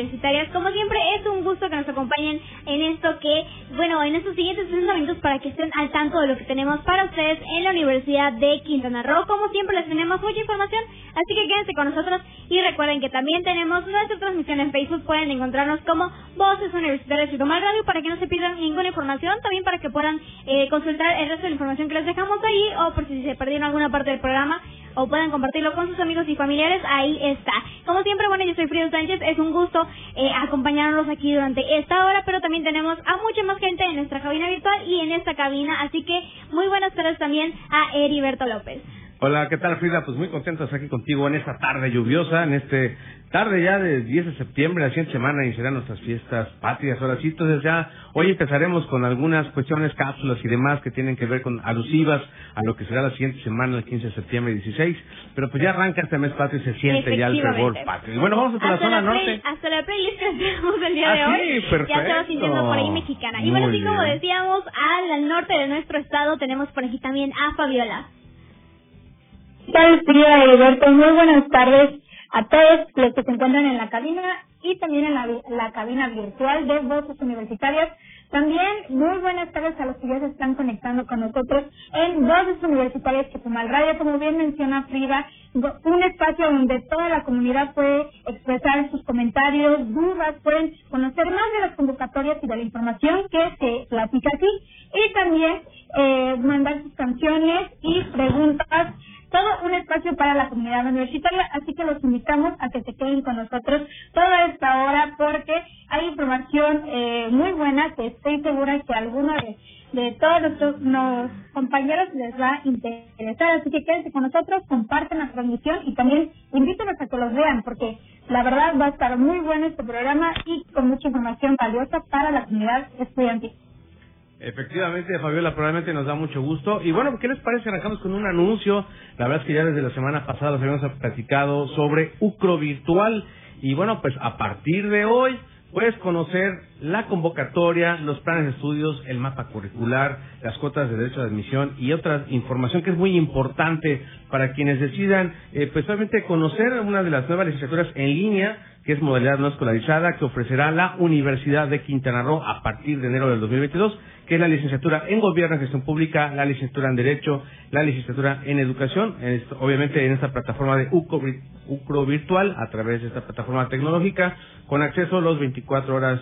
Universitarias. Como siempre, es un gusto que nos acompañen en esto que, bueno, en estos siguientes 60 minutos para que estén al tanto de lo que tenemos para ustedes en la Universidad de Quintana Roo. Como siempre, les tenemos mucha información, así que quédense con nosotros y recuerden que también tenemos nuestra transmisión en Facebook. Pueden encontrarnos como Voces Universitarias y Tomar Radio para que no se pierdan ninguna información, también para que puedan eh, consultar el resto de la información que les dejamos ahí o por si se perdieron alguna parte del programa o puedan compartirlo con sus amigos y familiares, ahí está. Como siempre, bueno, yo soy Frida Sánchez, es un gusto eh, acompañarnos aquí durante esta hora, pero también tenemos a mucha más gente en nuestra cabina virtual y en esta cabina, así que muy buenas tardes también a Heriberto López. Hola, ¿qué tal Frida? Pues muy contento de estar aquí contigo en esta tarde lluviosa, en este tarde ya del 10 de septiembre, la siguiente semana iniciarán nuestras fiestas patrias, ahora sí, entonces ya hoy empezaremos con algunas cuestiones, cápsulas y demás que tienen que ver con alusivas a lo que será la siguiente semana, el 15 de septiembre y 16, pero pues ya arranca este mes patrio y se siente ya el fervor patrio. Y bueno, vamos a la Hasta zona la norte. hasta la playlist que el día de Ah, hoy. sí, Ya se va perfecto. sintiendo por ahí mexicana. Y bueno, así como decíamos, al norte de nuestro estado tenemos por aquí también a Fabiola. ¿Qué tal, Frida Heriberto? Muy buenas tardes a todos los que se encuentran en la cabina y también en la, la cabina virtual de Voces Universitarias. También muy buenas tardes a los que ya se están conectando con nosotros en Voces Universitarias Chetumal Radio, como bien menciona Frida, un espacio donde toda la comunidad puede expresar sus comentarios, dudas, pueden conocer más de las convocatorias y de la información que se platica aquí y también eh, mandar sus canciones y preguntas todo un espacio para la comunidad universitaria, así que los invitamos a que se queden con nosotros toda esta hora porque hay información eh, muy buena que estoy segura que alguno de, de todos nuestros nos- compañeros les va a interesar, así que quédense con nosotros, compartan la transmisión y también invítenos a que los vean porque la verdad va a estar muy bueno este programa y con mucha información valiosa para la comunidad estudiantil. Efectivamente, Fabiola, probablemente nos da mucho gusto. Y bueno, ¿qué les parece? Arrancamos con un anuncio. La verdad es que ya desde la semana pasada los habíamos platicado sobre Ucro Virtual. Y bueno, pues a partir de hoy puedes conocer la convocatoria, los planes de estudios, el mapa curricular, las cuotas de derecho de admisión y otra información que es muy importante para quienes decidan, eh, pues obviamente conocer una de las nuevas licenciaturas en línea que es modalidad no escolarizada, que ofrecerá la Universidad de Quintana Roo a partir de enero del 2022, que es la licenciatura en Gobierno y Gestión Pública, la licenciatura en Derecho, la licenciatura en Educación, en obviamente en esta plataforma de UCRO, UCRO Virtual, a través de esta plataforma tecnológica, con acceso los 24 horas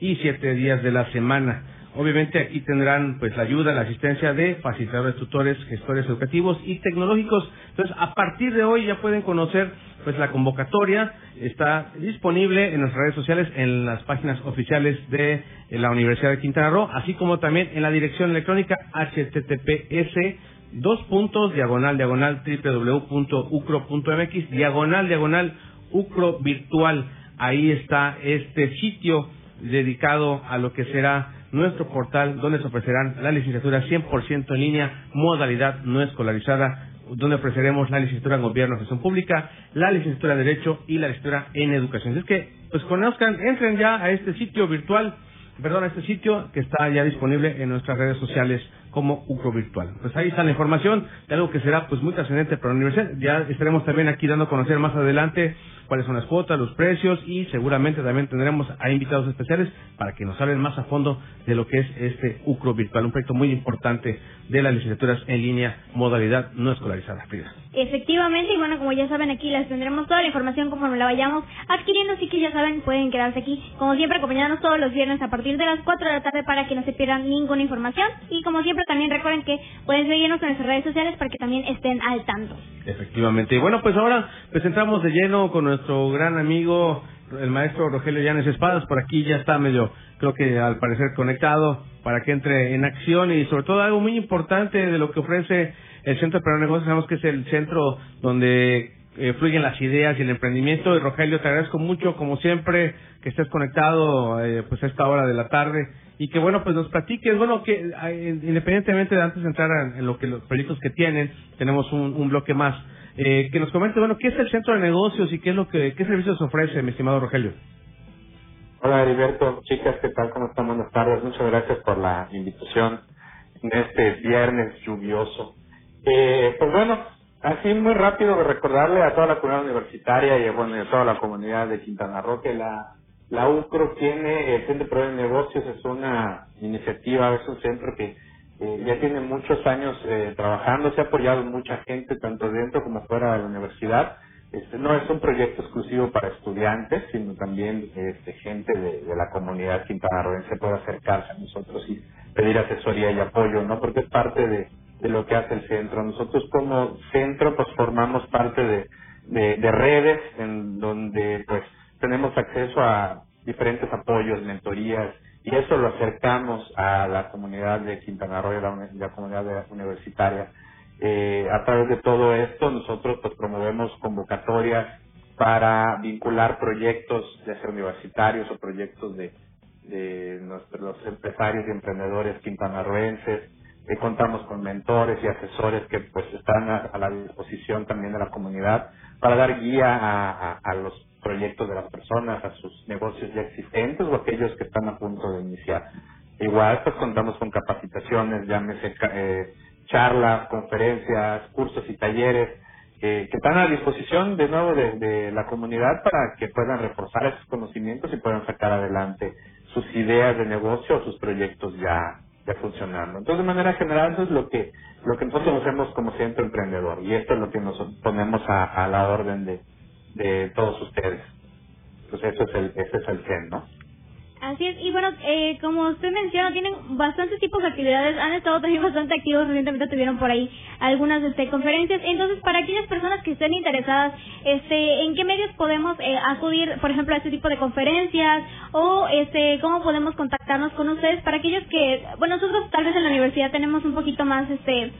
y 7 días de la semana. Obviamente aquí tendrán pues la ayuda, la asistencia de facilitadores, tutores, gestores educativos y tecnológicos. Entonces, a partir de hoy ya pueden conocer pues la convocatoria está disponible en nuestras redes sociales, en las páginas oficiales de eh, la Universidad de Quintana Roo, así como también en la dirección electrónica https dos puntos diagonal diagonal www.ucro.mx diagonal diagonal ucro virtual. Ahí está este sitio dedicado a lo que será nuestro portal donde se ofrecerán la licenciatura 100% en línea, modalidad no escolarizada, donde ofreceremos la licenciatura en Gobierno y Gestión Pública, la licenciatura en Derecho y la licenciatura en Educación. Así es que, pues conozcan, entren ya a este sitio virtual, perdón, a este sitio que está ya disponible en nuestras redes sociales como UCRO Virtual. Pues ahí está la información de algo que será pues muy trascendente para la universidad. Ya estaremos también aquí dando a conocer más adelante cuáles son las cuotas, los precios y seguramente también tendremos a invitados especiales para que nos hablen más a fondo de lo que es este UCRO virtual, un proyecto muy importante de las licenciaturas en línea modalidad no escolarizada. Frida. Efectivamente, y bueno, como ya saben, aquí les tendremos toda la información conforme la vayamos adquiriendo, así que ya saben, pueden quedarse aquí, como siempre, acompañándonos todos los viernes a partir de las 4 de la tarde para que no se pierdan ninguna información. Y como siempre, también recuerden que pueden seguirnos en nuestras redes sociales para que también estén al tanto. Efectivamente. Y bueno, pues ahora entramos de lleno con nuestro gran amigo, el maestro Rogelio Llanes Espadas. Por aquí ya está medio, creo que al parecer conectado para que entre en acción y sobre todo algo muy importante de lo que ofrece el Centro de Negocios. Sabemos que es el centro donde eh, fluyen las ideas y el emprendimiento. Y Rogelio, te agradezco mucho, como siempre, que estés conectado eh, pues a esta hora de la tarde y que bueno pues nos platiques bueno que eh, independientemente de antes de entrar en, lo que los proyectos que tienen tenemos un, bloque más eh, que nos comente bueno qué es el centro de negocios y qué es lo que qué servicios ofrece mi estimado Rogelio hola Heriberto. Chicas qué tal cómo están buenas tardes. Muchas gracias por la invitación en este viernes lluvioso. Eh, pues bueno así muy rápido recordarle a toda la comunidad universitaria y bueno a toda la comunidad de Quintana Roo que la la UCRO tiene, el Centro de Negocios es una iniciativa, es un centro que eh, ya tiene muchos años eh, trabajando, se ha apoyado mucha gente, tanto dentro como fuera de la universidad. Este, no es un proyecto exclusivo para estudiantes, sino también este, gente de, la comunidad quintanarroense puede acercarse a nosotros y pedir asesoría y apoyo, ¿no? Porque es parte de, de lo que hace el centro. Nosotros como centro pues formamos parte de, de, de redes en donde pues tenemos acceso a diferentes apoyos, mentorías, y eso lo acercamos a la comunidad de Quintana Roo y a la, comunidad universitaria. Eh, a través de todo esto, nosotros pues promovemos convocatorias para vincular proyectos, ya sea universitarios o proyectos de, de nuestros empresarios y emprendedores quintanarroenses. Eh, contamos con mentores y asesores que pues están a, la disposición también de la comunidad para dar guía a los proyectos de las personas, a sus negocios ya existentes o aquellos que están a punto de iniciar. Igual, pues contamos con capacitaciones, llámese eh, charlas, conferencias, cursos y talleres que están a disposición de nuevo de, la comunidad para que puedan reforzar esos conocimientos y puedan sacar adelante sus ideas de negocio o sus proyectos ya ya funcionando. Entonces, de manera general, eso es lo que lo que nosotros hacemos como centro emprendedor y esto es lo que nos ponemos a la orden de, de todos ustedes. Pues eso es el, ese es el CEN, ¿no? Así es, y bueno, eh, como usted menciona, tienen bastantes tipos de actividades, han estado también bastante activos, recientemente tuvieron por ahí algunas este, conferencias, entonces para aquellas personas que estén interesadas, este, ¿en qué medios podemos eh, acudir, por ejemplo, a este tipo de conferencias o este, cómo podemos contactarnos con ustedes para aquellos que, bueno, nosotros tal vez en la universidad tenemos un poquito más este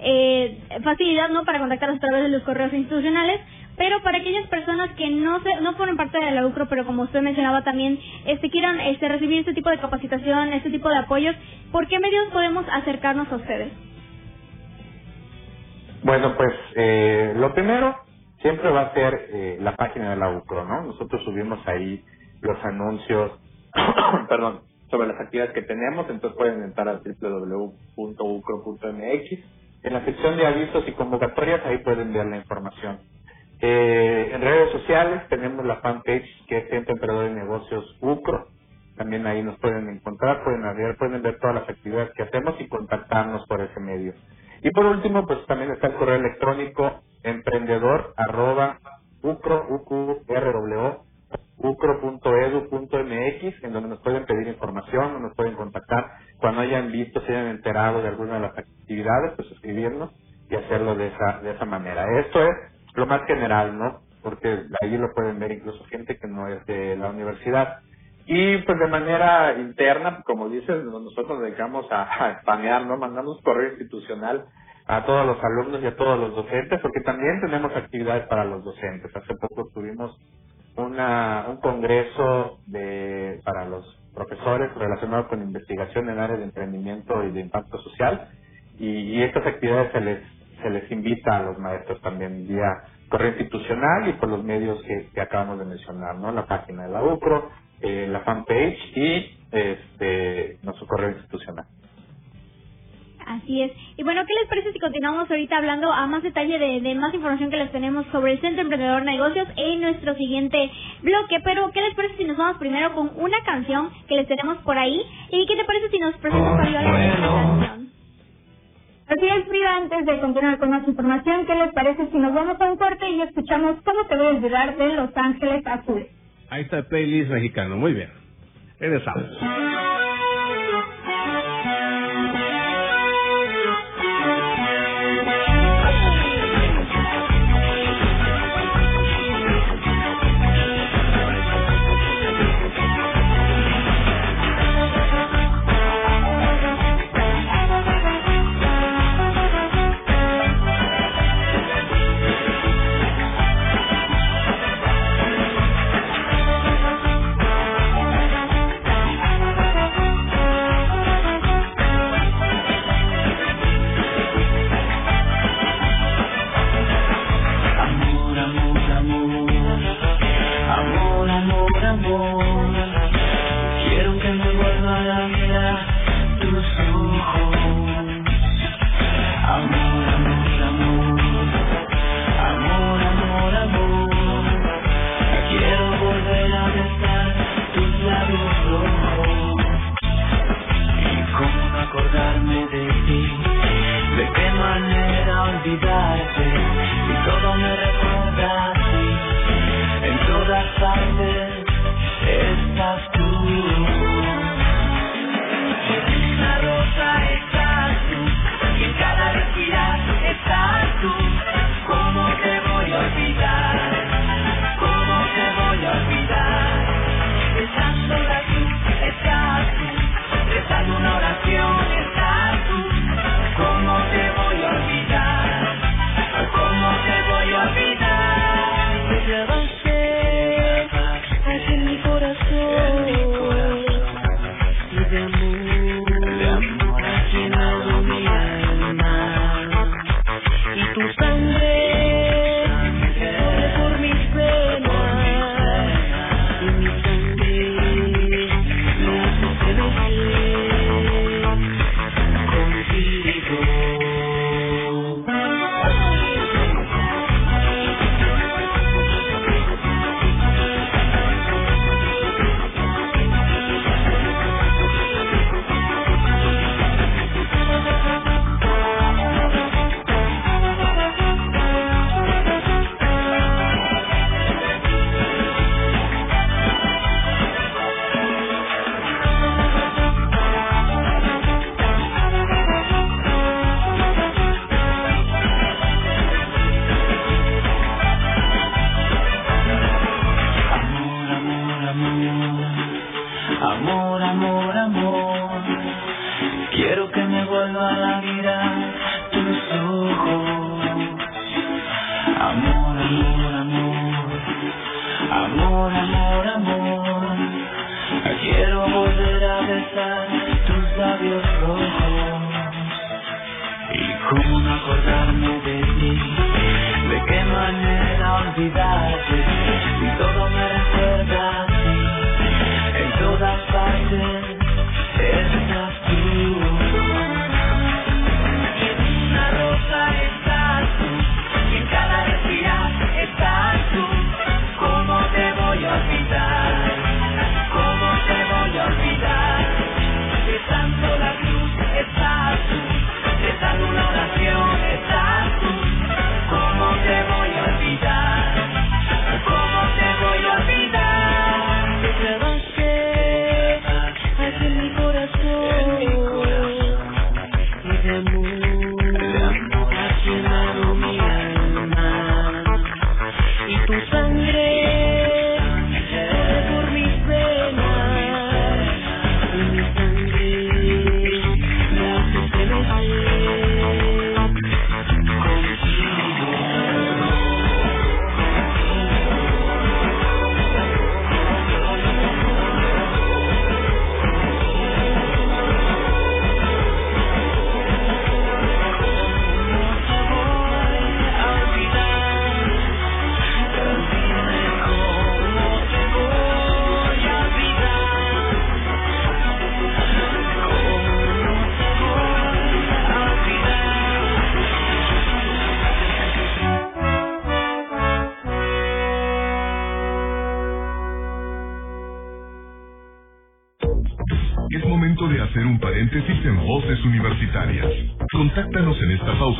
eh, facilidad, ¿no?, para contactarnos a través de los correos institucionales, pero para aquellas personas que no se, no formen parte de la UCRO, pero como usted mencionaba también, este quieran este recibir este tipo de capacitación, este tipo de apoyos, ¿por qué medios podemos acercarnos a ustedes? Bueno, pues eh, lo primero siempre va a ser eh, la página de la UCRO, ¿no? Nosotros subimos ahí los anuncios, perdón, sobre las actividades que tenemos, entonces pueden entrar a www.ucro.mx. En la sección de avisos y convocatorias ahí pueden ver la información. Eh, en redes sociales tenemos la fanpage que es Centro Emperador de Negocios UCRO. También ahí nos pueden encontrar, pueden ver, pueden ver todas las actividades que hacemos y contactarnos por ese medio. Y por último, pues también está el correo electrónico emprendedor arroba ucro, ucro.edu.mx, en donde nos pueden pedir información, nos pueden contactar cuando hayan visto, se hayan enterado de alguna de las actividades, pues escribirnos y hacerlo de esa, de esa manera. Esto es lo más general, ¿no? Porque ahí lo pueden ver incluso gente que no es de la universidad. Y pues de manera interna, como dices, nosotros nos dedicamos a, a spamear, ¿no? Mandamos correo institucional a todos los alumnos y a todos los docentes, porque también tenemos actividades para los docentes. Hace poco tuvimos una, un congreso de, para los profesores relacionado con investigación en áreas de emprendimiento y de impacto social, y estas actividades se les se les invita a los maestros también vía correo institucional y por los medios que, acabamos de mencionar, ¿no? La página de la UCRO, eh, la fanpage y este nuestro correo institucional. Así es. Y bueno, ¿qué les parece si continuamos ahorita hablando a más detalle de, de, más información que les tenemos sobre el Centro Emprendedor Negocios en nuestro siguiente bloque? Pero, ¿qué les parece si nos vamos primero con una canción que les tenemos por ahí? ¿Y qué te parece si nos presentas Fabiola antes de continuar con más información, ¿qué les parece si nos vamos a un corte y escuchamos cómo te voy a olvidar de Los Ángeles Azules? Ahí está el mexicano, muy bien. Regresamos. manera olvidarte y todo me recuerda a ti. En todas partes estás tú. olvidarte y todo me recuerda en todas partes estás tú y en una rosa estás tú y en cada respirar estás tú. Cómo te voy a olvidar cómo te voy a olvidar de tanto la cruz estás tú de tan una oración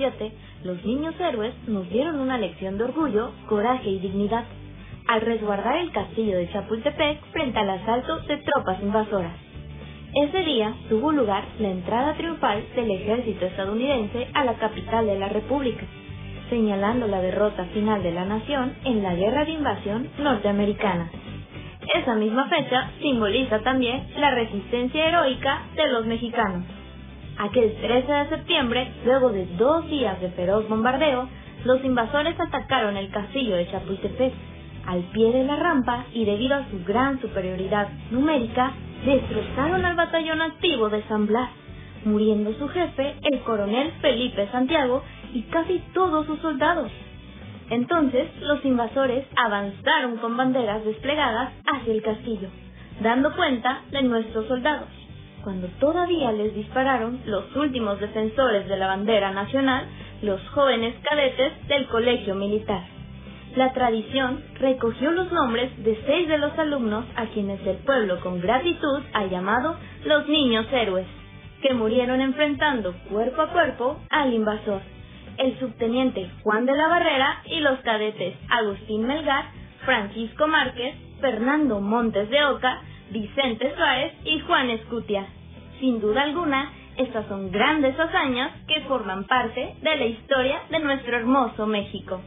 1847, los niños héroes nos dieron una lección de orgullo, coraje y dignidad al resguardar el castillo de Chapultepec frente al asalto de tropas invasoras. Ese día tuvo lugar la entrada triunfal del ejército estadounidense a la capital de la República, señalando la derrota final de la nación en la guerra de invasión norteamericana. Esa misma fecha simboliza también la resistencia heroica de los mexicanos. Aquel 13 de septiembre, luego de dos días de feroz bombardeo, los invasores atacaron el castillo de Chapultepec al pie de la rampa y debido a su gran superioridad numérica, destrozaron al batallón activo de San Blas, muriendo su jefe, el coronel Felipe Santiago, y casi todos sus soldados. Entonces, los invasores avanzaron con banderas desplegadas hacia el castillo, dando cuenta de nuestros soldados. Cuando todavía les dispararon los últimos defensores de la bandera nacional, los jóvenes cadetes del colegio militar. La tradición recogió los nombres de seis de los alumnos a quienes el pueblo con gratitud ha llamado los niños héroes, que murieron enfrentando cuerpo a cuerpo al invasor, el subteniente Juan de la Barrera y los cadetes Agustín Melgar, Francisco Márquez, Fernando Montes de Oca, Vicente Suárez y Juan Escutia. Sin duda alguna, estas son grandes hazañas que forman parte de la historia de nuestro hermoso México.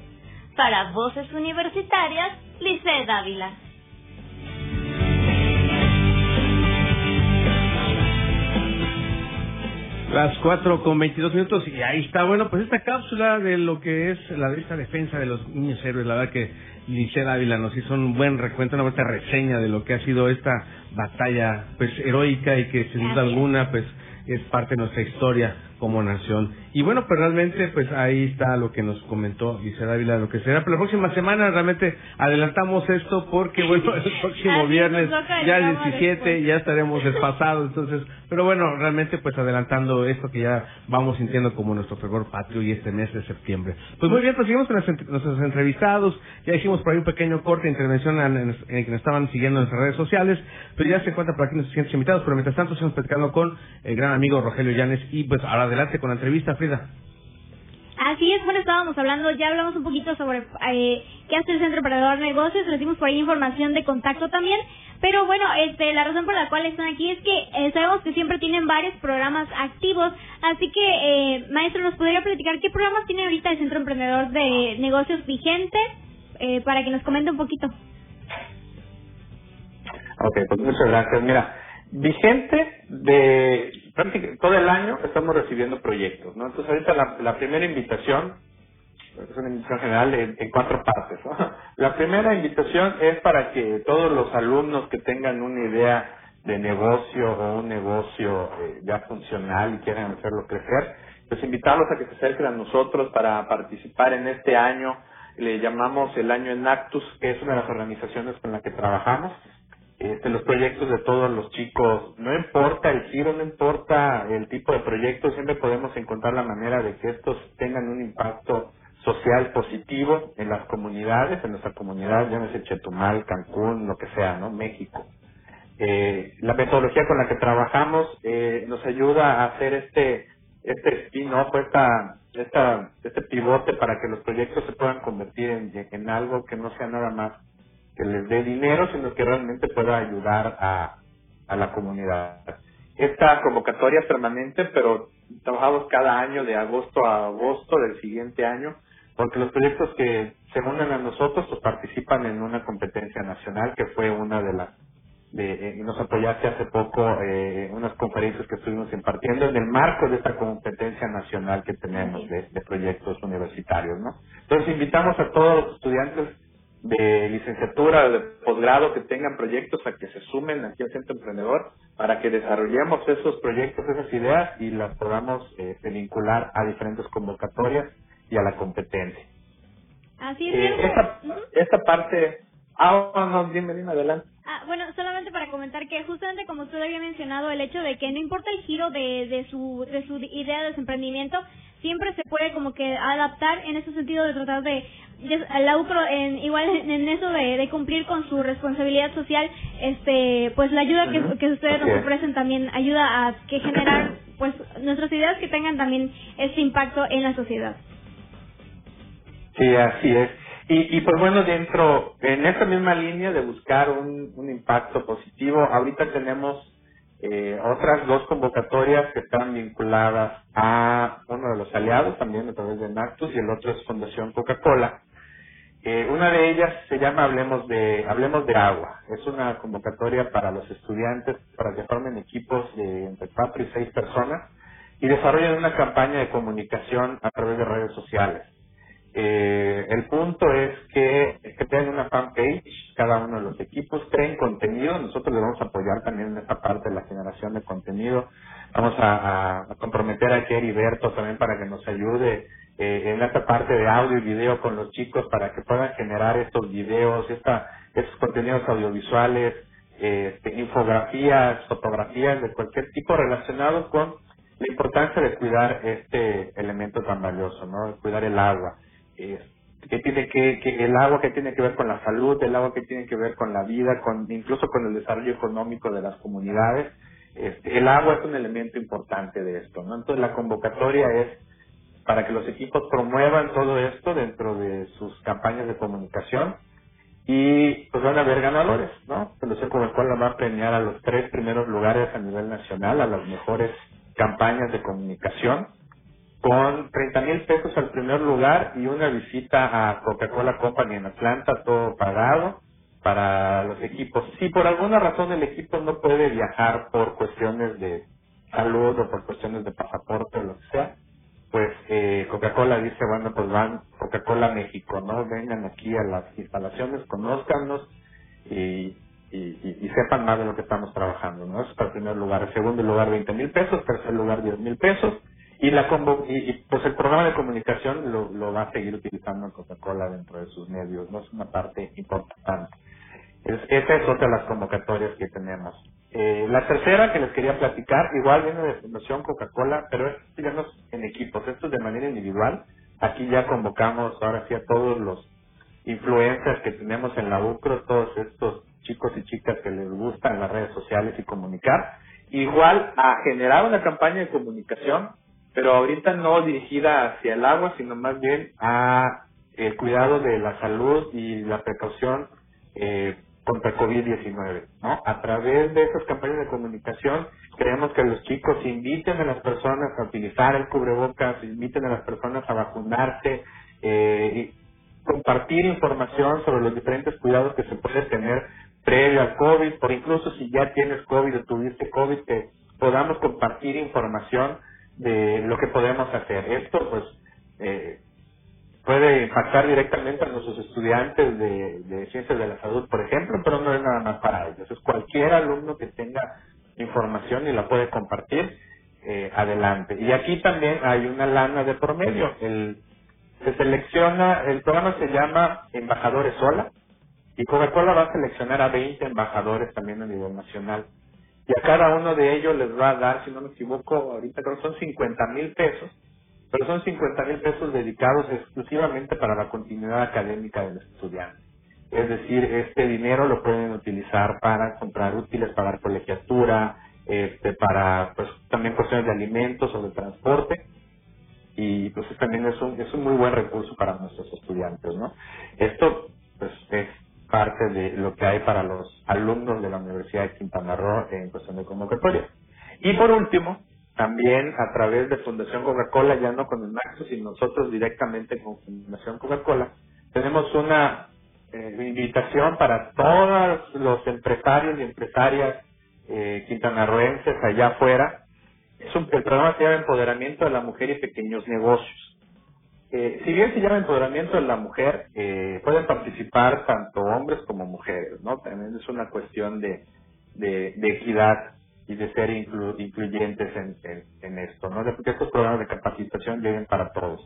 Para Voces Universitarias, Lice Dávila. Las cuatro con 22 minutos y ahí está, bueno, pues esta cápsula de lo que es la de esta defensa de los niños héroes, la verdad que Lice Dávila nos hizo un buen recuento, una buena reseña de lo que ha sido esta batalla pues heroica y que sin duda alguna pues es parte de nuestra historia como nación. Y bueno, pues realmente, pues ahí está lo que nos comentó Lice Dávila, lo que será. Pero la próxima semana realmente adelantamos esto porque, bueno, el próximo viernes, ya el 17, ya estaremos despasados. Entonces, pero bueno, realmente, pues adelantando esto que ya vamos sintiendo como nuestro fervor patrio y este mes de septiembre. Pues muy bien, pues seguimos con nuestros entrevistados. Ya hicimos por ahí un pequeño corte de intervención en, en que nos estaban siguiendo en nuestras redes sociales. Pero ya se encuentran por aquí nuestros siguientes invitados. Pero mientras tanto, estamos platicando con el gran amigo Rogelio Llanes y pues ahora adelante con la entrevista, Frida. Así es, bueno, estábamos hablando, ya hablamos un poquito sobre eh, qué hace el Centro de Negocios, recibimos por ahí información de contacto también, pero bueno, este, la razón por la cual están aquí es que eh, sabemos que siempre tienen varios programas activos, así que, eh, maestro, ¿nos podría platicar qué programas tiene ahorita el Centro Emprendedor de Negocios vigente eh, para que nos comente un poquito? Ok, pues muchas gracias. Mira, vigente de prácticamente todo el año estamos recibiendo proyectos, ¿no? Entonces ahorita la, la primera invitación, es una invitación general en, cuatro partes. La primera invitación es para que todos los alumnos que tengan una idea de negocio o un negocio eh, ya funcional y quieran hacerlo crecer, pues invitarlos a que se acerquen a nosotros para participar en este año, le llamamos el año Enactus, que es una de las organizaciones con la que trabajamos, este, los proyectos de todos los chicos, no importa el giro, no importa el tipo de proyecto, siempre podemos encontrar la manera de que estos tengan un impacto social positivo en las comunidades, en nuestra comunidad, llámese Chetumal, Cancún, lo que sea, ¿no? México. Eh, la metodología con la que trabajamos eh, nos ayuda a hacer este este spin-off, esta, esta, este pivote para que los proyectos se puedan convertir en, en algo que no sea nada más que les dé dinero, sino que realmente pueda ayudar a, a la comunidad. Esta convocatoria permanente, pero trabajamos cada año de agosto a agosto del siguiente año, porque los proyectos que se unen a nosotros pues participan en una competencia nacional que fue una de las de, eh, nos apoyaste hace poco eh, unas conferencias que estuvimos impartiendo en el marco de esta competencia nacional que tenemos de, de proyectos universitarios, ¿no? Entonces invitamos a todos los estudiantes de licenciatura de posgrado que tengan proyectos a que se sumen aquí al Centro Emprendedor para que desarrollemos esos proyectos, esas ideas y las podamos eh, vincular a diferentes convocatorias y a la competencia. Así es. Eh, esta, esta parte... Ah, no, dime, dime, adelante. Ah, bueno, solamente para comentar que justamente como usted había mencionado, el hecho de que no importa el giro de, de, su, de su idea de su emprendimiento, siempre se puede como que adaptar en ese sentido de tratar de, la en, igual en, eso de, cumplir con su responsabilidad social este pues la ayuda que, que ustedes nos ofrecen también ayuda a que generar pues nuestras ideas que tengan también este impacto en la sociedad sí así es y, y pues bueno dentro en esa misma línea de buscar un, impacto positivo ahorita tenemos eh, otras dos convocatorias que están vinculadas a uno de los aliados también a través de Nactus y el otro es Fundación Coca-Cola. Eh, una de ellas se llama Hablemos de Hablemos de Agua. Es una convocatoria para los estudiantes para que formen equipos de entre cuatro y seis personas y desarrollen una campaña de comunicación a través de redes sociales. Eh, el punto es que, que tengan una fanpage, cada uno de los equipos, creen contenido, nosotros les vamos a apoyar también en esta parte de la generación de contenido, vamos a, comprometer a Kerry Berto también para que nos ayude eh, en esta parte de audio y video con los chicos para que puedan generar estos videos, esta, estos contenidos audiovisuales, eh, infografías, fotografías de cualquier tipo relacionados con la importancia de cuidar este elemento tan valioso, ¿no? Cuidar el agua eh, que tiene que, que el agua que tiene que ver con la salud, el agua que tiene que ver con la vida, con incluso con el desarrollo económico de las comunidades. Este, el agua es un elemento importante de esto, ¿no? Entonces la convocatoria es para que los equipos promuevan todo esto dentro de sus campañas de comunicación y pues van a haber ganadores, ¿no? Fundación Coca-Cola va a premiar a los tres primeros lugares a nivel nacional, a las mejores campañas de comunicación con 30 mil pesos al primer lugar y una visita a Coca-Cola Company en Atlanta, todo pagado para los equipos. Si por alguna razón el equipo no puede viajar por cuestiones de salud o por cuestiones de pasaporte o lo que sea, pues eh, Coca-Cola dice, bueno, pues van Coca-Cola México, ¿no? Vengan aquí a las instalaciones, conózcanos y, y, sepan más de lo que estamos trabajando, ¿no? Eso es para el primer lugar. El segundo lugar, 20 mil pesos. Tercer lugar, 10 mil pesos y la y, pues el programa de comunicación lo, va a seguir utilizando Coca-Cola dentro de sus medios, no es una parte importante. Es, esa es otra de las convocatorias que tenemos. Eh, la tercera que les quería platicar, igual viene de Fundación Coca-Cola, pero es en equipos, esto es de manera individual. Aquí ya convocamos ahora sí a todos los influencers que tenemos en la UCRO, todos estos chicos y chicas que les gustan las redes sociales y comunicar, igual a generar una campaña de comunicación pero ahorita no dirigida hacia el agua, sino más bien a el cuidado de la salud y la precaución eh, contra COVID-19, ¿no? A través de esas campañas de comunicación, queremos que los chicos inviten a las personas a utilizar el cubrebocas, inviten a las personas a vacunarse, eh, y compartir información sobre los diferentes cuidados que se puede tener previo al COVID, por incluso si ya tienes COVID o tuviste COVID, que podamos compartir información de lo que podemos hacer. Esto, pues, eh, puede impactar directamente a nuestros estudiantes de, ciencias de la salud, por ejemplo, pero no es nada más para ellos. Es cualquier alumno que tenga información y la puede compartir, eh, adelante. Y aquí también hay una lana de promedio. El, se selecciona, el programa se llama Embajadores Sola, y Coca-Cola va a seleccionar a 20 embajadores también a nivel nacional y a cada uno de ellos les va a dar, si no me equivoco, ahorita creo que son 50 mil pesos, pero son 50 mil pesos dedicados exclusivamente para la continuidad académica del estudiante. Es decir, este dinero lo pueden utilizar para comprar útiles, pagar colegiatura, este, para pues también cuestiones de alimentos o de transporte y pues también es un, es un muy buen recurso para nuestros estudiantes, ¿no? Esto es parte de lo que hay para los alumnos de la Universidad de Quintana Roo en cuestión de convocatoria. Y por último, también a través de Fundación Coca-Cola, ya no con el Maxo, sino nosotros directamente con Fundación Coca-Cola, tenemos una eh, invitación para todos los empresarios y empresarias eh, quintanarroenses allá afuera. Es un, el programa se llama Empoderamiento de la Mujer y Pequeños Negocios. Eh, si bien se llama empoderamiento de la mujer, eh, pueden participar tanto hombres como mujeres, ¿no? También es una cuestión de, de, equidad y de ser incluyentes en, en, esto, ¿no? Porque estos programas de capacitación lleguen para todos.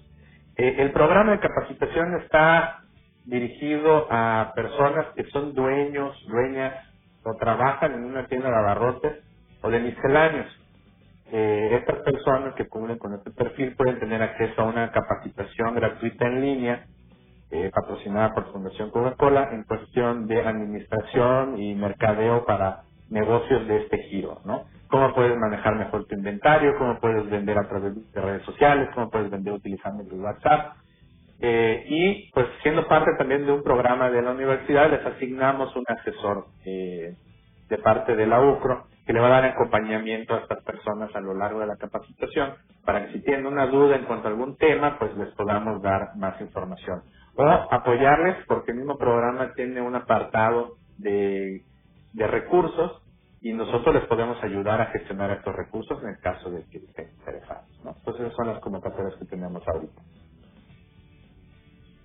Eh, el programa de capacitación está dirigido a personas que son dueños, dueñas o trabajan en una tienda de abarrotes o de misceláneos eh, estas personas que cubren con este perfil pueden tener acceso a una capacitación gratuita en línea eh, patrocinada por Fundación Coca-Cola en cuestión de administración y mercadeo para negocios de este giro, ¿no? Cómo puedes manejar mejor tu inventario, cómo puedes vender a través de redes sociales, cómo puedes vender utilizando tu WhatsApp. Eh, y pues siendo parte también de un programa de la universidad les asignamos un asesor eh, de parte de la UCRO que le va a dar acompañamiento a estas personas a lo largo de la capacitación para que si tienen una duda en cuanto a algún tema, pues les podamos dar más información. O apoyarles porque el mismo programa tiene un apartado de, de recursos y nosotros les podemos ayudar a gestionar estos recursos en el caso de que estén interesados. Entonces esas son las convocatorias que tenemos ahorita.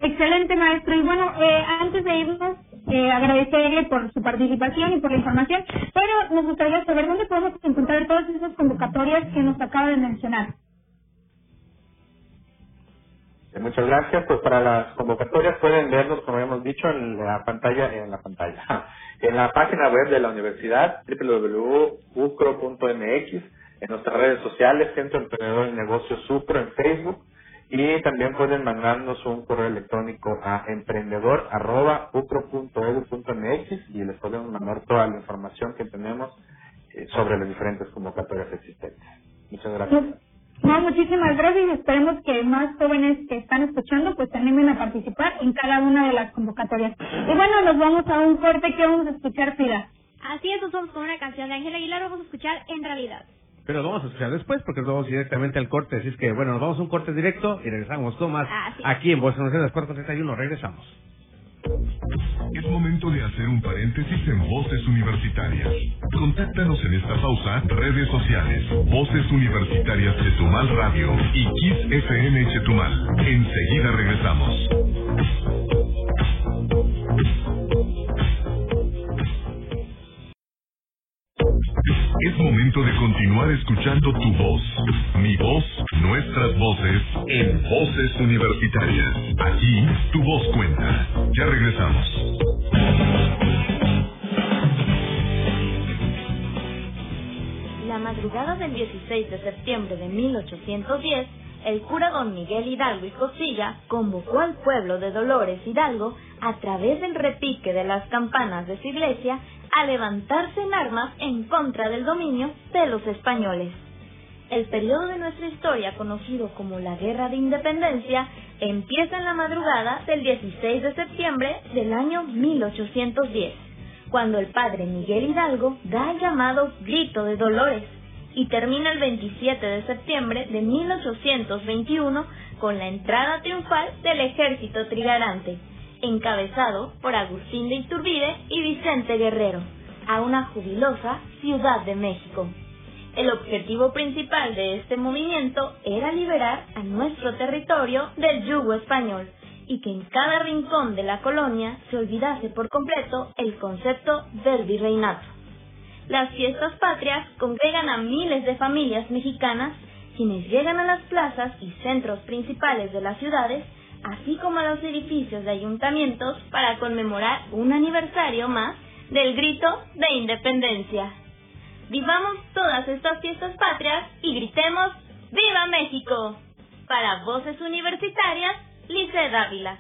Excelente, maestro. Y bueno, eh, antes de irnos, eh, agradecerle por su participación y por la información, pero nos gustaría saber dónde podemos encontrar todas esas convocatorias que nos acaba de mencionar. Eh, muchas gracias. Pues para las convocatorias pueden verlos, como hemos dicho, en la pantalla, en la pantalla, en la página web de la universidad, www.ucro.mx, en nuestras redes sociales, Centro Emprendedor de Negocios Sucro en Facebook, y también pueden mandarnos un correo electrónico a emprendedor.ucro.edu.mx y les podemos mandar toda la información que tenemos eh, sobre las diferentes convocatorias existentes. Muchas gracias. No, muchísimas gracias y esperemos que más jóvenes que están escuchando pues se animen a participar en cada una de las convocatorias. Y bueno, nos vamos a un corte que vamos a escuchar, Fila. Así es, nos vamos con una canción de Ángel Aguilar, vamos a escuchar En Realidad. Pero lo vamos a escuchar después porque nos vamos directamente al corte. Así es que, bueno, nos vamos a un corte directo y regresamos con más aquí en Voz de las 4.31. Regresamos. Es momento de hacer un paréntesis en Voces Universitarias. Contáctanos en esta pausa, redes sociales, Voces Universitarias Chetumal Radio y Kiss FM Chetumal. Enseguida regresamos. Es momento de continuar escuchando tu voz, mi voz, nuestras voces, en Voces Universitarias. Aquí, tu voz cuenta. Ya regresamos. La madrugada del 16 de septiembre de 1810, el cura don Miguel Hidalgo y Costilla convocó al pueblo de Dolores Hidalgo a través del repique de las campanas de su iglesia a levantarse en armas en contra del dominio de los españoles. El periodo de nuestra historia conocido como la Guerra de Independencia empieza en la madrugada del 16 de septiembre del año 1810, cuando el padre Miguel Hidalgo da el llamado Grito de Dolores y termina el 27 de septiembre de 1821 con la entrada triunfal del ejército trigarante encabezado por Agustín de Iturbide y Vicente Guerrero, a una jubilosa Ciudad de México. El objetivo principal de este movimiento era liberar a nuestro territorio del yugo español y que en cada rincón de la colonia se olvidase por completo el concepto del virreinato. Las fiestas patrias congregan a miles de familias mexicanas quienes llegan a las plazas y centros principales de las ciudades así como los edificios de ayuntamientos para conmemorar un aniversario más del grito de independencia. Vivamos todas estas fiestas patrias y gritemos ¡Viva México! Para Voces Universitarias, Lice Dávila.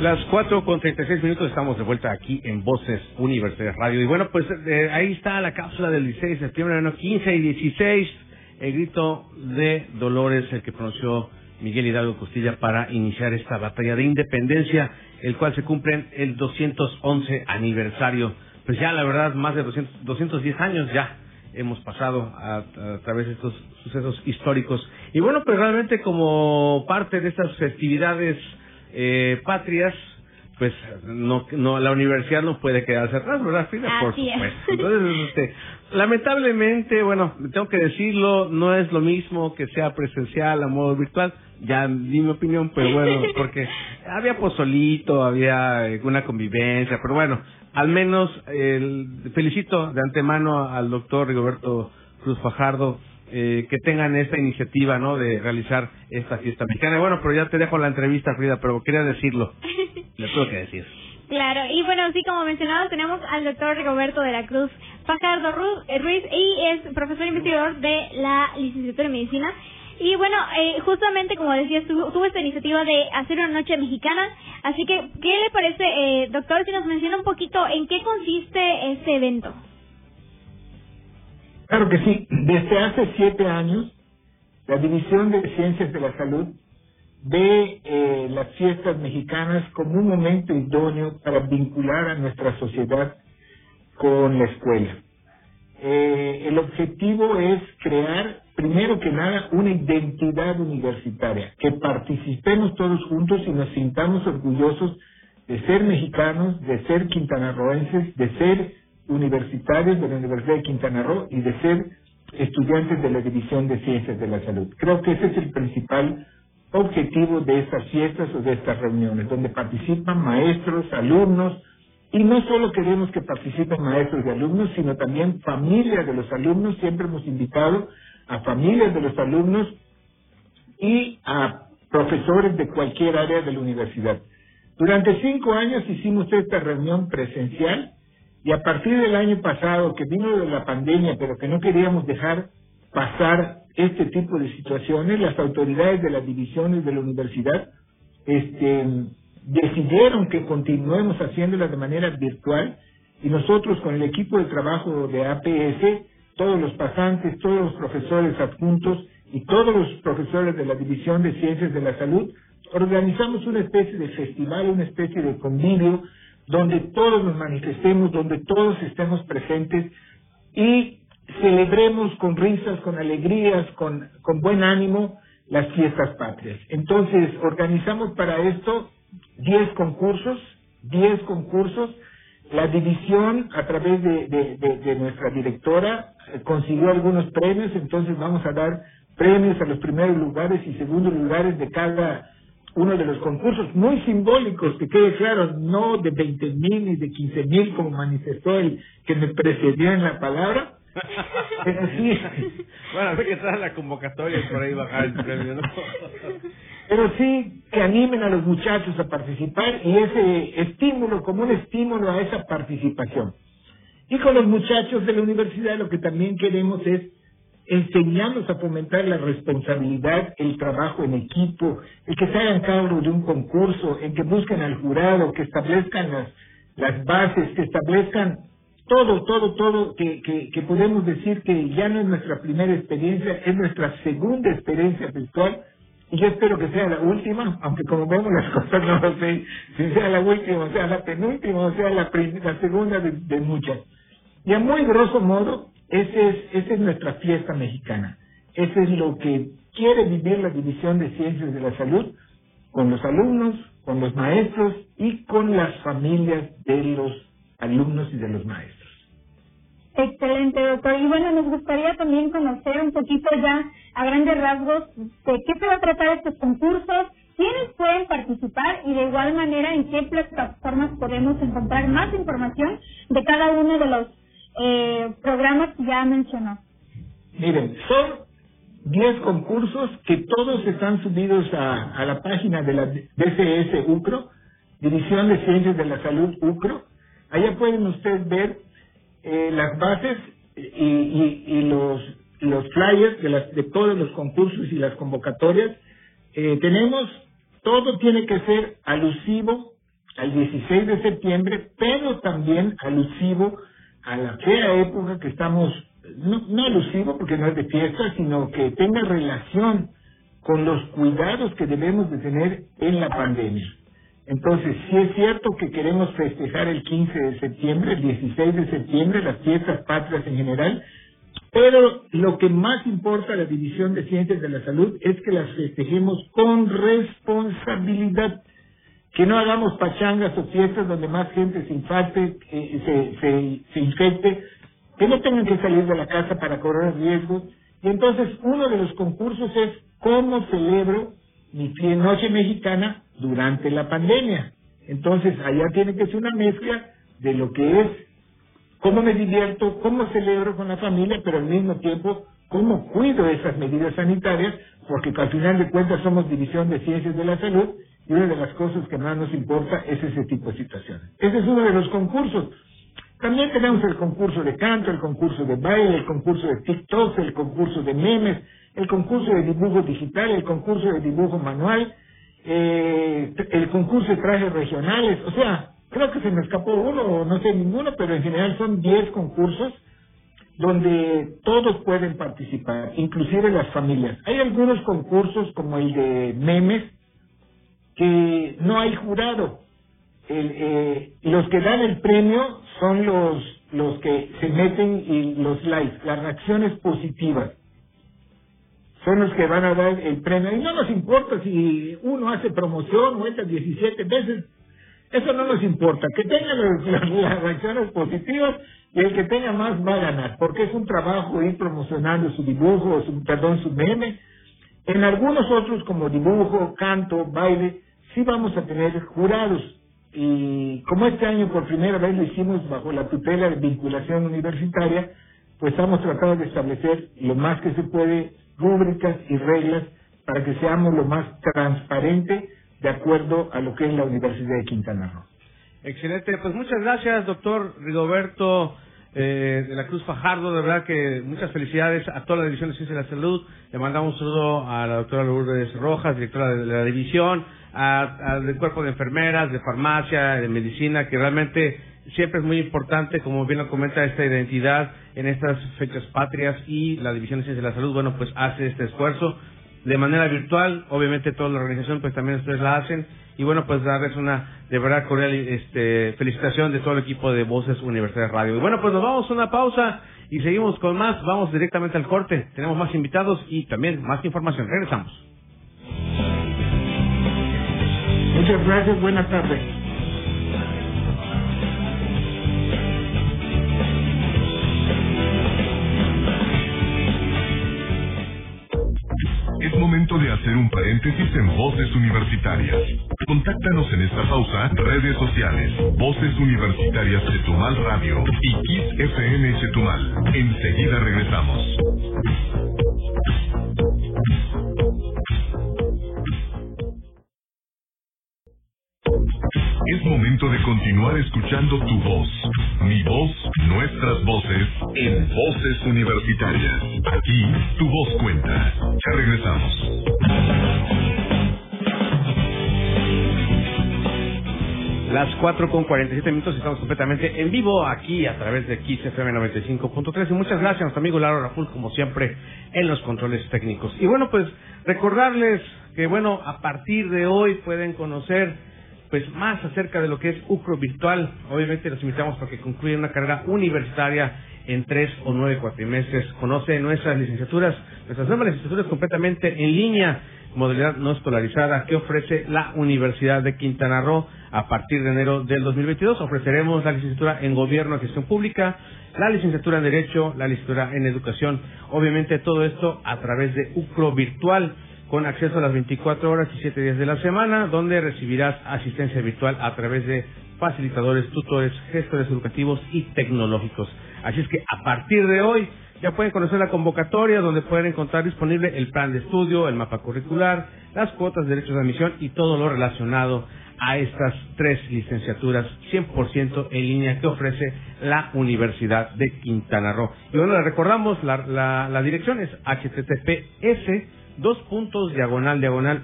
Las 4 con 36 minutos estamos de vuelta aquí en Voces Universidad Radio. Y bueno, pues eh, ahí está la cápsula del 16 de septiembre, bueno, 15 y 16, el grito de Dolores, el que pronunció Miguel Hidalgo Costilla para iniciar esta batalla de independencia, el cual se cumple el 211 aniversario. Pues ya la verdad, más de 200, 210 años ya hemos pasado a, través de estos sucesos históricos. Y bueno, pues realmente como parte de estas festividades eh, patrias, pues no no la universidad no puede quedarse atrás, ¿verdad, Frida? Por Así es. supuesto. Entonces, este, lamentablemente, bueno, tengo que decirlo, no es lo mismo que sea presencial a modo virtual. Ya di mi opinión, pero bueno, porque había pozolito, había eh, una convivencia, pero bueno, al menos el, felicito de antemano al doctor Rigoberto Cruz Fajardo eh, que tengan esta iniciativa, ¿no? De realizar esta fiesta mexicana. Bueno, pero ya te dejo la entrevista, Frida, pero quería decirlo. Le tengo que decir. Claro, y bueno, sí, como mencionado, tenemos al doctor Rigoberto de la Cruz Fajardo eh, Ruiz y es profesor investigador de la licenciatura en medicina. Y bueno, eh, justamente como decías, tuvo, tuvo esta iniciativa de hacer una noche mexicana. Así que, ¿qué le parece, eh, doctor, si nos menciona un poquito en qué consiste este evento? Claro que sí. Desde hace siete años, la División de Ciencias de la Salud ve eh, las fiestas mexicanas como un momento idóneo para vincular a nuestra sociedad con la escuela. Eh, el objetivo es crear, primero que nada, una identidad universitaria, que participemos todos juntos y nos sintamos orgullosos de ser mexicanos, de ser quintanarroenses, de ser universitarios de la Universidad de Quintana Roo y de ser estudiantes de la División de Ciencias de la Salud. Creo que ese es el principal objetivo de estas fiestas o de estas reuniones, donde participan maestros, alumnos, y no solo queremos que participen maestros y alumnos, sino también familias de los alumnos. Siempre hemos invitado a familias de los alumnos y a profesores de cualquier área de la universidad. Durante cinco años hicimos esta reunión presencial y a partir del año pasado, que vino la pandemia, pero que no queríamos dejar pasar este tipo de situaciones, las autoridades de las divisiones de la universidad este, decidieron que continuemos haciéndolas de manera virtual y nosotros con el equipo de trabajo de APS, todos los pasantes, todos los profesores adjuntos y todos los profesores de la División de Ciencias de la Salud, organizamos una especie de festival, una especie de convivio, donde todos nos manifestemos, donde todos estemos presentes y celebremos con risas, con alegrías, con, buen ánimo las fiestas patrias. Entonces, organizamos para esto 10 concursos, 10 concursos. La división, a través de nuestra directora, eh, consiguió algunos premios, entonces vamos a dar premios a los primeros lugares y segundos lugares de cada uno de los concursos muy simbólicos, que quede claro, no de 20 mil ni de 15 mil como manifestó el que me precedió en la palabra, pero sí, Bueno, hay que traer la convocatoria y por ahí bajar el premio, ¿no? pero sí que animen a los muchachos a participar y ese estímulo, como un estímulo a esa participación. Y con los muchachos de la universidad lo que también queremos es enseñarlos a fomentar la responsabilidad, el trabajo en equipo, el que se hagan cargo de un concurso, en que busquen al jurado, que establezcan las, bases, que establezcan todo, todo, todo, que, que, podemos decir que ya no es nuestra primera experiencia, es nuestra segunda experiencia virtual, y yo espero que sea la última, aunque como vemos las cosas no lo sé, si sea la última, o sea la penúltima, o sea la, la segunda de, de muchas. Y a muy grosso modo, ese es, esa es nuestra fiesta mexicana. Ese es lo que quiere vivir la División de Ciencias de la Salud con los alumnos, con los maestros y con las familias de los alumnos y de los maestros. Excelente, doctor. Y bueno, nos gustaría también conocer un poquito ya a grandes rasgos de qué se va a tratar estos concursos, quiénes pueden participar y de igual manera en qué plataformas podemos encontrar más información de cada uno de los eh, programas que ya mencionó. Miren, son 10 concursos que todos están subidos a, la página de la DCS UCRO, División de Ciencias de la Salud UCRO. Allá pueden ustedes ver eh, las bases y, y, y los, los flyers de, las, de todos los concursos y las convocatorias. Eh, tenemos, todo tiene que ser alusivo al 16 de septiembre, pero también alusivo a la fea época que estamos, no, no alusivo porque no es de fiesta, sino que tenga relación con los cuidados que debemos de tener en la pandemia. Entonces, sí es cierto que queremos festejar el 15 de septiembre, el 16 de septiembre, las fiestas patrias en general, pero lo que más importa a la División de Ciencias de la Salud es que las festejemos con responsabilidad. Que no hagamos pachangas o fiestas donde más gente se infecte, eh, se, infecte, que no tengan que salir de la casa para correr riesgos. Y entonces uno de los concursos es cómo celebro mi noche mexicana durante la pandemia. Entonces allá tiene que ser una mezcla de lo que es cómo me divierto, cómo celebro con la familia, pero al mismo tiempo cómo cuido esas medidas sanitarias, porque al final de cuentas somos División de Ciencias de la Salud una de las cosas que más nos importa es ese tipo de situaciones. Ese es uno de los concursos. También tenemos el concurso de canto, el concurso de baile, el concurso de TikTok, el concurso de memes, el concurso de dibujo digital, el concurso de dibujo manual, eh, el concurso de trajes regionales. O sea, creo que se me escapó uno o no sé ninguno, pero en general son 10 concursos donde todos pueden participar, inclusive las familias. Hay algunos concursos como el de memes, que no hay jurado. El, eh, los que dan el premio son los, los que se meten y los likes, las reacciones positivas. Son los que van a dar el premio. Y no nos importa si uno hace promoción o entra 17 veces. Eso no nos importa. Que tenga las, reacciones positivas y el que tenga más va a ganar. Porque es un trabajo ir promocionando su dibujo, su, perdón, su meme. En algunos otros como dibujo, canto, baile, sí vamos a tener jurados. Y como este año por primera vez lo hicimos bajo la tutela de vinculación universitaria, pues estamos tratando de establecer lo más que se puede rúbricas y reglas para que seamos lo más transparente de acuerdo a lo que es la Universidad de Quintana Roo. Excelente, pues muchas gracias, doctor Rigoberto eh, de la Cruz Fajardo, de verdad que muchas felicidades a toda la División de Ciencia de la Salud. Le mandamos un saludo a la doctora Lourdes Rojas, directora de la división, al del cuerpo de enfermeras, de farmacia, de medicina, que realmente siempre es muy importante, como bien lo comenta, esta identidad en estas fechas patrias y la División de Ciencias de la Salud, bueno, pues hace este esfuerzo de manera virtual, obviamente toda la organización pues también ustedes la hacen y bueno, pues darles una de verdad cordial este, felicitación de todo el equipo de Voces Universidad Radio. Y bueno, pues nos vamos a una pausa y seguimos con más, vamos directamente al corte, tenemos más invitados y también más información. Regresamos. Muchas gracias, buenas tardes. Es momento de hacer un paréntesis en Voces Universitarias. Contáctanos en esta pausa, redes sociales, Voces Universitarias Chetumal Radio y Kiss FM Chetumal. Enseguida regresamos. Continuar escuchando tu voz, mi voz, nuestras voces, en Voces Universitarias. Aquí, tu voz cuenta. Ya regresamos. Las 4 con 47 minutos estamos completamente en vivo aquí a través de XFM 95.3 y muchas gracias a nuestro amigo Laro Raful como siempre en los controles técnicos. Y bueno, pues recordarles que bueno, a partir de hoy pueden conocer pues más acerca de lo que es UCRO virtual. Obviamente los invitamos para que concluyan una carrera universitaria en tres o nueve cuatrimestres. Conoce nuestras licenciaturas, nuestras nuevas licenciaturas completamente en línea, modalidad no escolarizada que ofrece la Universidad de Quintana Roo a partir de enero del 2022. Ofreceremos la licenciatura en Gobierno y Gestión Pública, la licenciatura en Derecho, la licenciatura en Educación. Obviamente todo esto a través de UCRO virtual con acceso a las 24 horas y 7 días de la semana, donde recibirás asistencia virtual a través de facilitadores, tutores, gestores educativos y tecnológicos. Así es que a partir de hoy ya pueden conocer la convocatoria donde pueden encontrar disponible el plan de estudio, el mapa curricular, las cuotas de derechos de admisión y todo lo relacionado a estas tres licenciaturas 100% en línea que ofrece la Universidad de Quintana Roo. Y bueno, le recordamos, la, la, la dirección es https dos puntos, diagonal, diagonal,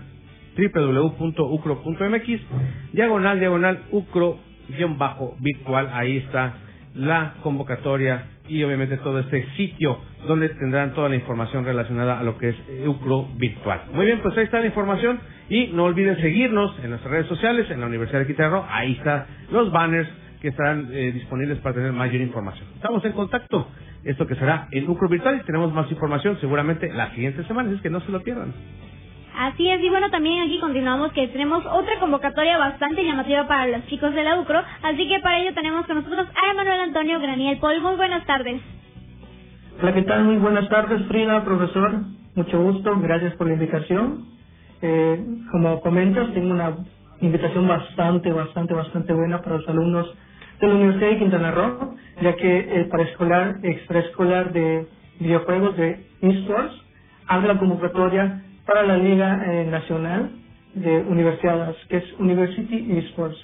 www.ucro.mx, diagonal, diagonal, ucro, guion bajo, virtual, ahí está la convocatoria y obviamente todo este sitio donde tendrán toda la información relacionada a lo que es UCRO virtual. Muy bien, pues ahí está la información y no olviden seguirnos en nuestras redes sociales, en la Universidad de Quintana ahí están los banners que estarán eh, disponibles para tener mayor información. Estamos en contacto esto que será en Ucro Virtual y tenemos más información seguramente la siguiente semana, es que no se lo pierdan. Así es, y bueno, también aquí continuamos que tenemos otra convocatoria bastante llamativa para los chicos de la UCRO, así que para ello tenemos con nosotros a Emanuel Antonio Graniel Paul. Muy buenas tardes. Hola, ¿qué tal? Muy buenas tardes, Frida, profesor. Mucho gusto, gracias por la invitación. Eh, como comentas, tengo una invitación bastante, bastante, bastante buena para los alumnos de la Universidad de Quintana Roo, ya que el paraescolar, extraescolar de videojuegos de eSports abre la convocatoria para la Liga eh, Nacional de Universidades, que es University eSports.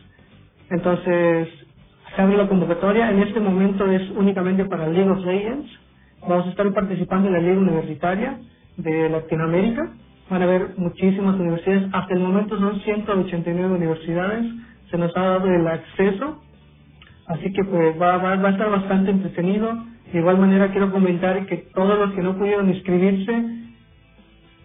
Entonces, se abre la convocatoria. En este momento es únicamente para League of Legends. Vamos a estar participando en la Liga Universitaria de Latinoamérica. Van a haber muchísimas universidades. Hasta el momento son 189 universidades. Se nos ha dado el acceso. Así que pues va, va, va a estar bastante entretenido. De igual manera quiero comentar que todos los que no pudieron inscribirse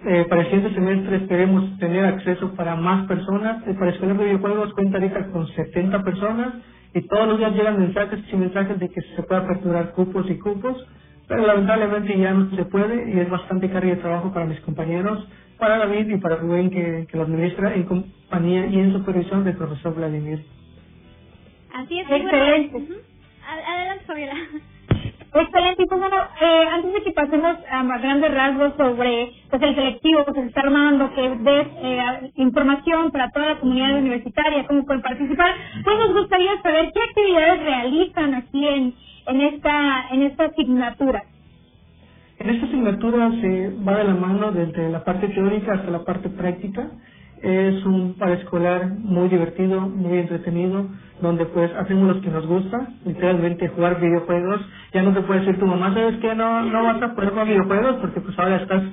eh, para el siguiente semestre esperemos tener acceso para más personas. El para escuela de videojuegos cuenta ahorita con 70 personas y todos los días llegan mensajes y mensajes de que se puede aperturar cupos y cupos, pero lamentablemente ya no se puede y es bastante carga de trabajo para mis compañeros, para David y para Rubén que, que lo administra en compañía y en supervisión del profesor Vladimir. Así es. Excelente. Adelante, Fabiola. Excelente, y pues bueno, eh, antes de que pasemos a grandes rasgos sobre pues, el selectivo que se está armando, que des eh, información para toda la comunidad universitaria, cómo pueden participar, pues nos gustaría saber qué actividades realizan aquí en, en esta en esta asignatura. En esta asignatura se va de la mano desde la parte teórica hasta la parte práctica. Es un paraescolar muy divertido, muy entretenido, donde pues hacemos lo que nos gusta, literalmente jugar videojuegos. Ya no te puede decir tu mamá, ¿sabes qué? No, no vas a poder jugar videojuegos porque pues ahora estás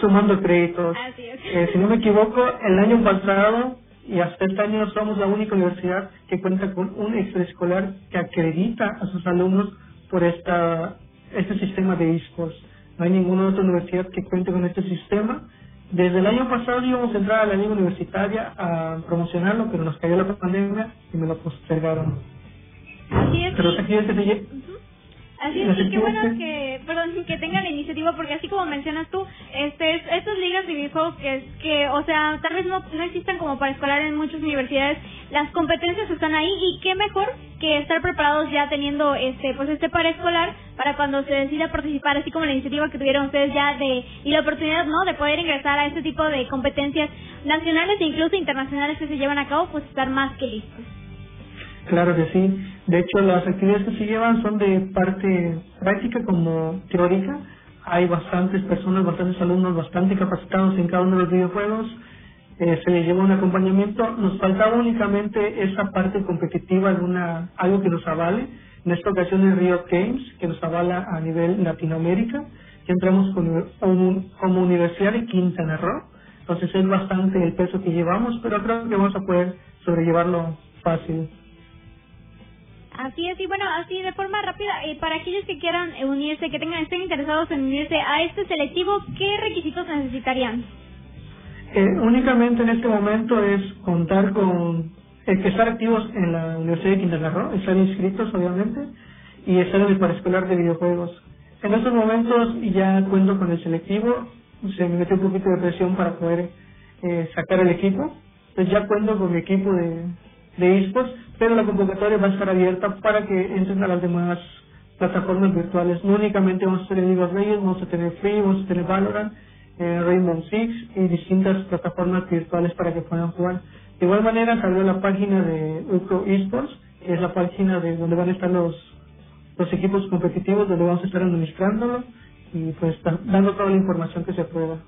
sumando créditos. Eh, si no me equivoco, el año pasado y hasta este año somos la única universidad que cuenta con un extraescolar que acredita a sus alumnos por esta este sistema de esports. No hay ninguna otra universidad que cuente con este sistema desde el año pasado íbamos a entrar a la liga universitaria a promocionarlo, pero nos cayó la pandemia y me lo postergaron. Así es. Pero aquí Así es, y qué bueno que, perdón, que tengan la iniciativa, porque así como mencionas tú, este, estas ligas de videojuegos que, que, o sea, tal vez no, no existan como para escolar en muchas universidades, las competencias están ahí y qué mejor que estar preparados ya teniendo este, pues este para escolar para cuando se decida participar, así como la iniciativa que tuvieron ustedes ya de, y la oportunidad, ¿no?, de poder ingresar a este tipo de competencias nacionales e incluso internacionales que se llevan a cabo, pues estar más que listos. Claro que sí. De hecho, las actividades que se llevan son de parte práctica como teórica. Hay bastantes personas, bastantes alumnos bastante capacitados en cada uno de los videojuegos. Eh, se les lleva un acompañamiento. Nos faltaba únicamente esa parte competitiva, alguna, algo que nos avale. En esta ocasión es Riot Games, que nos avala a nivel Latinoamérica. Que entramos como, como Universidad de Quintana Roo. Entonces es bastante el peso que llevamos, pero creo que vamos a poder sobrellevarlo fácil. Así es, y bueno, así de forma rápida, eh, para aquellos que quieran unirse, que tengan estén interesados en unirse a este selectivo, ¿qué requisitos necesitarían? Eh, únicamente en este momento es contar con el que estar activos en la Universidad de Quintana Roo, estar inscritos obviamente, y estar en el paraescolar de videojuegos. En estos momentos ya cuento con el selectivo, se me mete un poquito de presión para poder eh, sacar el equipo, entonces ya cuento con mi equipo de, de pero la convocatoria va a estar abierta para que entren a las demás plataformas virtuales. No únicamente vamos a tener of Legends, vamos a tener Free, vamos a tener Valorant, eh, Rainbow Six y distintas plataformas virtuales para que puedan jugar. De igual manera salió la página de UCO Esports, que es la página de donde van a estar los, los equipos competitivos, donde vamos a estar administrándolo y pues dando toda la información que se pueda.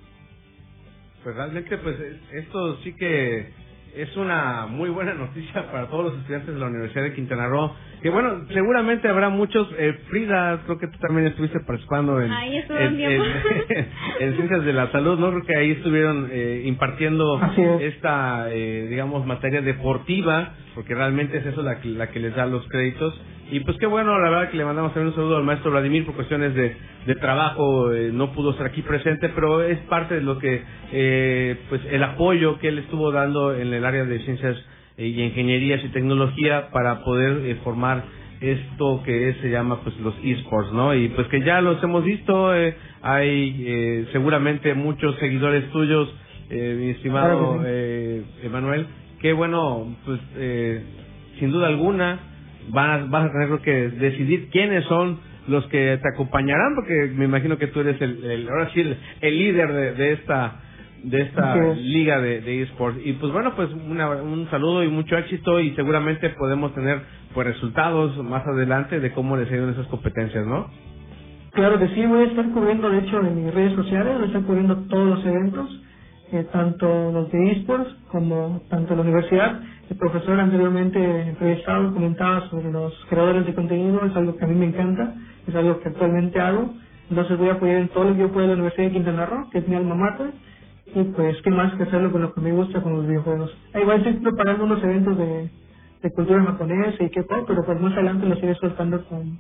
Pues realmente pues esto sí que es una muy buena noticia para todos los estudiantes de la Universidad de Quintana Roo. Que bueno, seguramente habrá muchos. Eh, Frida, creo que tú también estuviste participando en, en, Ciencias de la Salud, ¿no? Creo que ahí estuvieron eh, impartiendo esta, eh, digamos, materia deportiva, porque realmente es eso la, la que les da los créditos. Y pues qué bueno, la verdad que le mandamos también un saludo al maestro Vladimir por cuestiones de, de trabajo, eh, no pudo estar aquí presente, pero es parte de lo que, eh, pues el apoyo que él estuvo dando en el área de ciencias eh, y ingenierías y tecnología para poder formar esto que se llama pues los esports, ¿no? Y pues que ya los hemos visto, hay seguramente muchos seguidores tuyos eh, mi estimado eh, Emanuel. Qué bueno, pues eh, sin duda alguna vas, vas a tener que decidir quiénes son los que te acompañarán, porque me imagino que tú eres el, ahora sí el, líder de, de, esta de esta liga de, de esports y pues bueno pues un saludo y mucho éxito y seguramente podemos tener pues resultados más adelante de cómo les en esas competencias no claro que sí voy a estar cubriendo de hecho en mis redes sociales voy a estar cubriendo todos los eventos eh, tanto los de esports como tanto la universidad. El profesor anteriormente entrevistado comentaba sobre los creadores de contenido, es algo que a mí me encanta, es algo que actualmente hago. Entonces voy a apoyar en todo lo que yo pueda la Universidad de Quintana Roo, que es mi alma mater, y pues qué más que hacerlo con lo que me gusta, con los videojuegos. Ah, igual estoy preparando unos eventos de, de cultura japonesa y qué pop, pero pues más adelante los iré soltando con,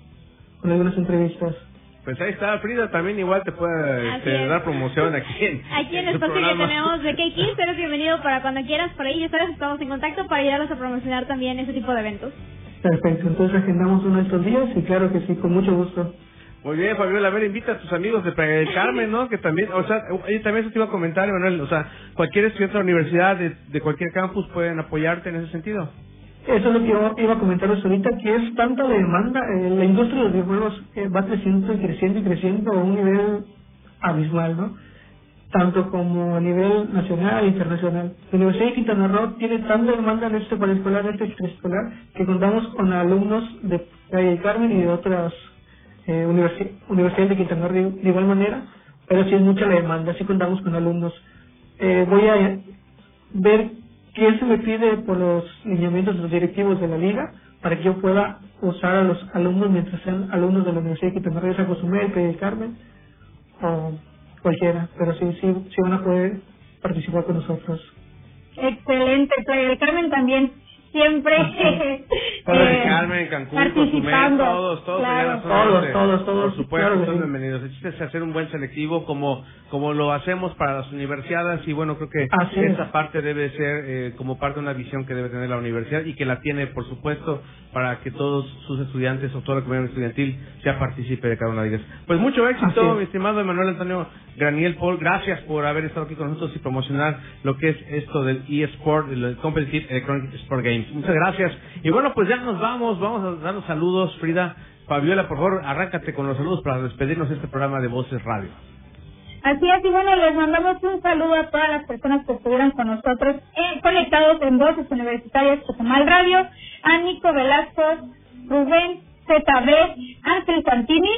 con algunas entrevistas. Pues ahí está, Frida también igual te puede este, dar promoción aquí en Aquí en el espacio que tenemos de K-Kids, eres bienvenido para cuando quieras, por ahí ya sabes, estamos en contacto para ayudarlos a promocionar también ese tipo de eventos. Perfecto, entonces agendamos uno de estos días y claro que sí, con mucho gusto. Muy bien, Fabiola, a ver, invita a tus amigos de Playa Carmen, ¿no? Que también, o sea, también eso te iba a comentar, Manuel, o sea, cualquier estudiante de la universidad, de, de cualquier campus, pueden apoyarte en ese sentido. Eso es lo que yo iba a comentarles ahorita, que es tanta demanda, eh, la industria de los videojuegos eh, va creciendo y creciendo y creciendo a un nivel abismal, ¿no? Tanto como a nivel nacional e internacional. La Universidad de Quintana Roo tiene tanta demanda en este escolar, en este extraescolar, que contamos con alumnos de Playa del Carmen y de otras eh, universidades de Quintana Roo de, igual manera, pero sí es mucha la demanda, sí contamos con alumnos. Eh, voy a ver qué se me pide por los lineamientos de los directivos de la liga para que yo pueda usar a los alumnos mientras sean alumnos de la Universidad de Quintana Roo, San Cozumel, del Carmen o cualquiera, pero sí, sí, sí van a poder participar con nosotros. Excelente, Playa Carmen también siempre eh, Carmen, Cancún, participando. todos, todos, todos, todos, todos, por supuesto, son bienvenidos. El chiste es hacer un buen selectivo como como lo hacemos para las universidades y bueno, creo que esa parte debe ser eh, como parte de una visión que debe tener la universidad y que la tiene, por supuesto, para que todos sus estudiantes o toda la comunidad estudiantil ya participe de cada una de ellas. Pues mucho éxito, mi estimado Emanuel Antonio Graniel Paul, gracias por haber estado aquí con nosotros y promocionar lo que es esto del eSport, el Competitive Electronic Sport Muchas gracias. Y bueno, pues ya nos vamos, vamos a dar los saludos, Frida. Fabiola, por favor, arráncate con los saludos para despedirnos de este programa de Voces Radio. Así es, y bueno, les mandamos un saludo a todas las personas que estuvieron con nosotros eh, conectados en Voces Universitarias Mal Radio, a Nico Velasco, Rubén ZB, Ángel Santini,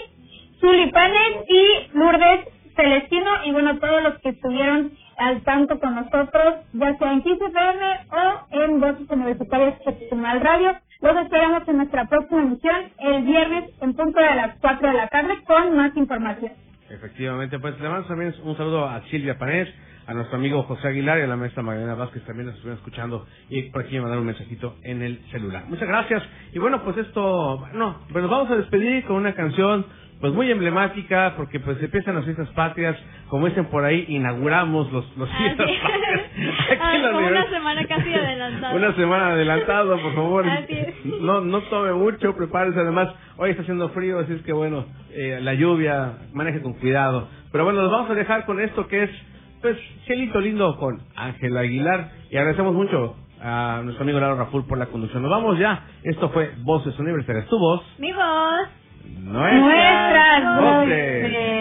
Zuli Panes y Lourdes Celestino, y bueno, todos los que estuvieron al tanto con nosotros, ya sea en 15 o en Voces Universitarias Mal Radio. Los esperamos en nuestra próxima emisión el viernes en punto de las 4 de la tarde con más información. Efectivamente, pues le mando también un saludo a Silvia Panés, a nuestro amigo José Aguilar y a la maestra Magdalena Vázquez también nos estuvieron escuchando y por aquí me mandaron un mensajito en el celular. Muchas gracias. Y bueno, pues esto, no, pues nos vamos a despedir con una canción pues muy emblemática porque pues empiezan las fiestas patrias, como dicen por ahí, inauguramos los, los fiestas patrias. Ah, una semana casi adelantada. una semana adelantado, por favor. No, no tome mucho, prepárese. Además, hoy está haciendo frío, así es que bueno, eh, la lluvia, maneje con cuidado. Pero bueno, nos vamos a dejar con esto que es, pues, cielito lindo con Ángel Aguilar. Y agradecemos mucho a nuestro amigo Laro Raful por la conducción. Nos vamos ya. Esto fue Voces Universitarias. Tu voz. Mi voz. Nuestras, voces.